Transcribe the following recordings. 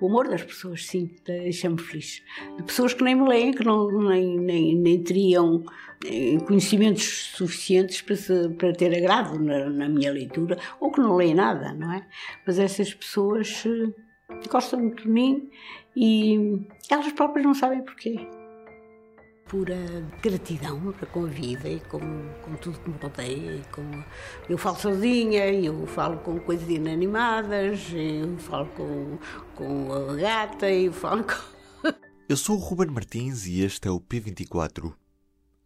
O humor das pessoas, sim, deixa-me feliz. De pessoas que nem me leem, que não, nem, nem, nem teriam eh, conhecimentos suficientes para, se, para ter agrado na, na, minha leitura, ou que não leem nada, não é? Mas essas pessoas eh, gostam muito de mim e elas próprias não sabem porquê pura gratidão para com a vida e com, com tudo que me rodeia. Com, eu falo sozinha, eu falo com coisas inanimadas, eu falo com, com a gata, eu falo com. eu sou o Ruben Martins e este é o P24.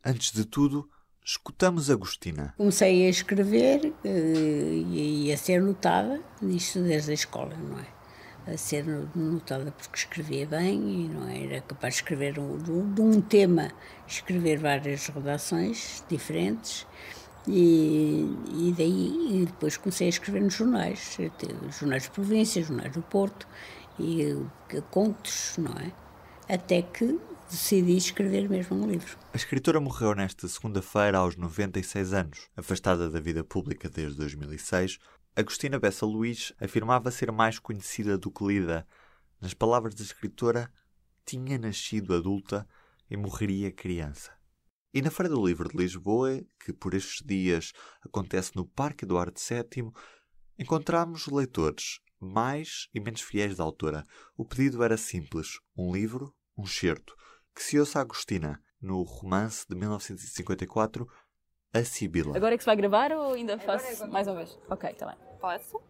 Antes de tudo, escutamos Agostina. Comecei a escrever uh, e a ser notada nisto desde a escola, não é? A ser notada porque escrevia bem e não era capaz de escrever um, de um tema, escrever várias redações diferentes. E, e daí e depois comecei a escrever nos jornais, jornais de província, jornais do Porto, e contos, não é? Até que decidi escrever mesmo um livro. A escritora morreu nesta segunda-feira aos 96 anos. Afastada da vida pública desde 2006, Agostina Bessa Luís afirmava ser mais conhecida do que lida. Nas palavras da escritora, tinha nascido adulta e morreria criança. E na Feira do Livro de Lisboa, que por estes dias acontece no Parque Eduardo VII, encontramos leitores mais e menos fiéis da autora. O pedido era simples: um livro, um certo, que se ouça Agostina, no romance de 1954, a Sibila. Agora é que se vai gravar ou ainda faço é mais uma vez? Ok, tá bem. Posso?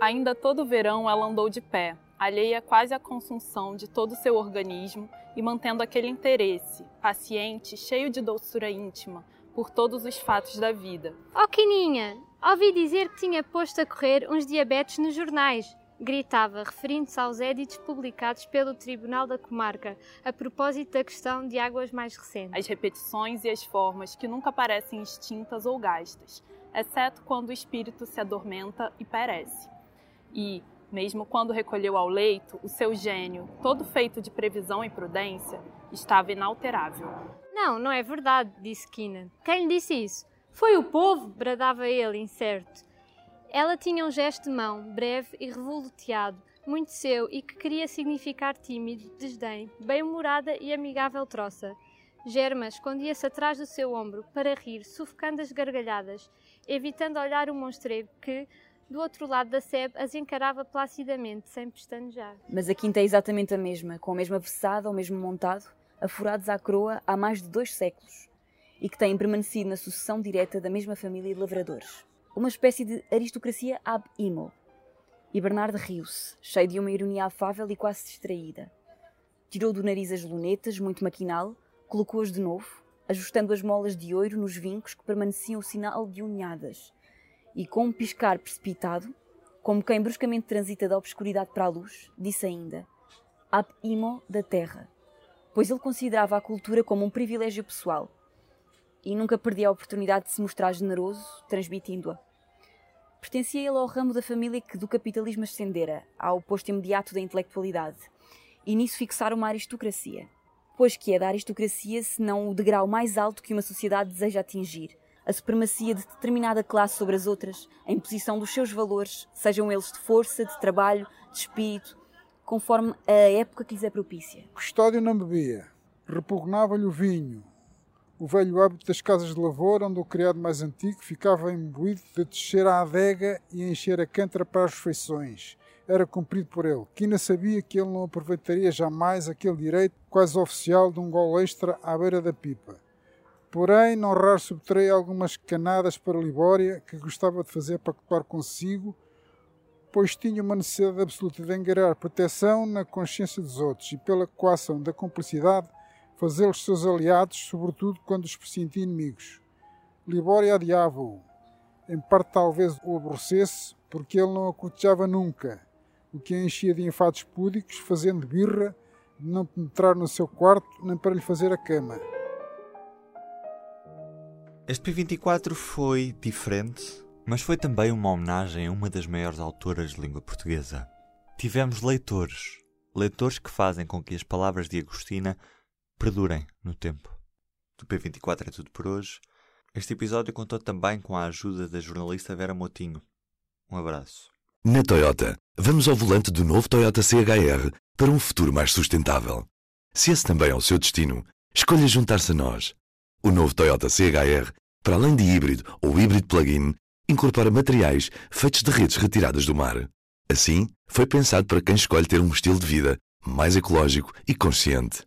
Ainda todo verão ela andou de pé, alheia quase à consunção de todo o seu organismo e mantendo aquele interesse, paciente, cheio de doçura íntima, por todos os fatos da vida. Oh, Quininha, ouvi dizer que tinha posto a correr uns diabetes nos jornais gritava, referindo-se aos éditos publicados pelo Tribunal da Comarca, a propósito da questão de águas mais recentes. As repetições e as formas que nunca parecem extintas ou gastas, exceto quando o espírito se adormenta e perece. E, mesmo quando recolheu ao leito, o seu gênio, todo feito de previsão e prudência, estava inalterável. Não, não é verdade, disse Kina. Quem lhe disse isso? Foi o povo, bradava ele, incerto. Ela tinha um gesto de mão, breve e revoluteado, muito seu e que queria significar tímido, desdém, bem-humorada e amigável troça. Germa escondia-se atrás do seu ombro para rir, sufocando as gargalhadas, evitando olhar o monstreiro que, do outro lado da sebe, as encarava placidamente, sem pestanejar. Mas a quinta é exatamente a mesma, com a mesma vessada, o mesmo montado, afurados à coroa há mais de dois séculos, e que têm permanecido na sucessão direta da mesma família de lavradores uma espécie de aristocracia ab imo. E Bernardo riu-se, cheio de uma ironia afável e quase distraída. Tirou do nariz as lunetas, muito maquinal, colocou-as de novo, ajustando as molas de ouro nos vincos que permaneciam o sinal de unhadas, e com um piscar precipitado, como quem bruscamente transita da obscuridade para a luz, disse ainda: Ab imo da terra, pois ele considerava a cultura como um privilégio pessoal e nunca perdia a oportunidade de se mostrar generoso, transmitindo-a. Pertencia ele ao ramo da família que do capitalismo ascendera, ao posto imediato da intelectualidade, e nisso fixara uma aristocracia. Pois que é da aristocracia senão o degrau mais alto que uma sociedade deseja atingir, a supremacia de determinada classe sobre as outras, a imposição dos seus valores, sejam eles de força, de trabalho, de espírito, conforme a época que lhes é propícia. Custódio não bebia, repugnava-lhe o vinho, o velho hábito das casas de lavoura, onde o criado mais antigo ficava imbuído de descer à adega e encher a cântara para as refeições. Era cumprido por ele. Quina sabia que ele não aproveitaria jamais aquele direito quase oficial de um gol extra à beira da pipa. Porém, não raro subtraía algumas canadas para Libória, que gostava de fazer para cotar consigo, pois tinha uma necessidade absoluta de angariar proteção na consciência dos outros e pela coação da cumplicidade fazê-los seus aliados, sobretudo quando os pressentia inimigos. Libória adiava-o. Em parte talvez o aborrecesse, porque ele não a cortejava nunca, o que a enchia de enfados púdicos, fazendo birra de não penetrar no seu quarto nem para lhe fazer a cama. Este P24 foi diferente, mas foi também uma homenagem a uma das maiores autoras de língua portuguesa. Tivemos leitores, leitores que fazem com que as palavras de Agostina perdurem no tempo. Do P24 é tudo por hoje. Este episódio contou também com a ajuda da jornalista Vera Motinho. Um abraço. Na Toyota, vamos ao volante do novo Toyota CHR para um futuro mais sustentável. Se esse também é o seu destino, escolha juntar-se a nós. O novo Toyota CHR, para além de híbrido ou híbrido plug-in, incorpora materiais feitos de redes retiradas do mar. Assim, foi pensado para quem escolhe ter um estilo de vida mais ecológico e consciente.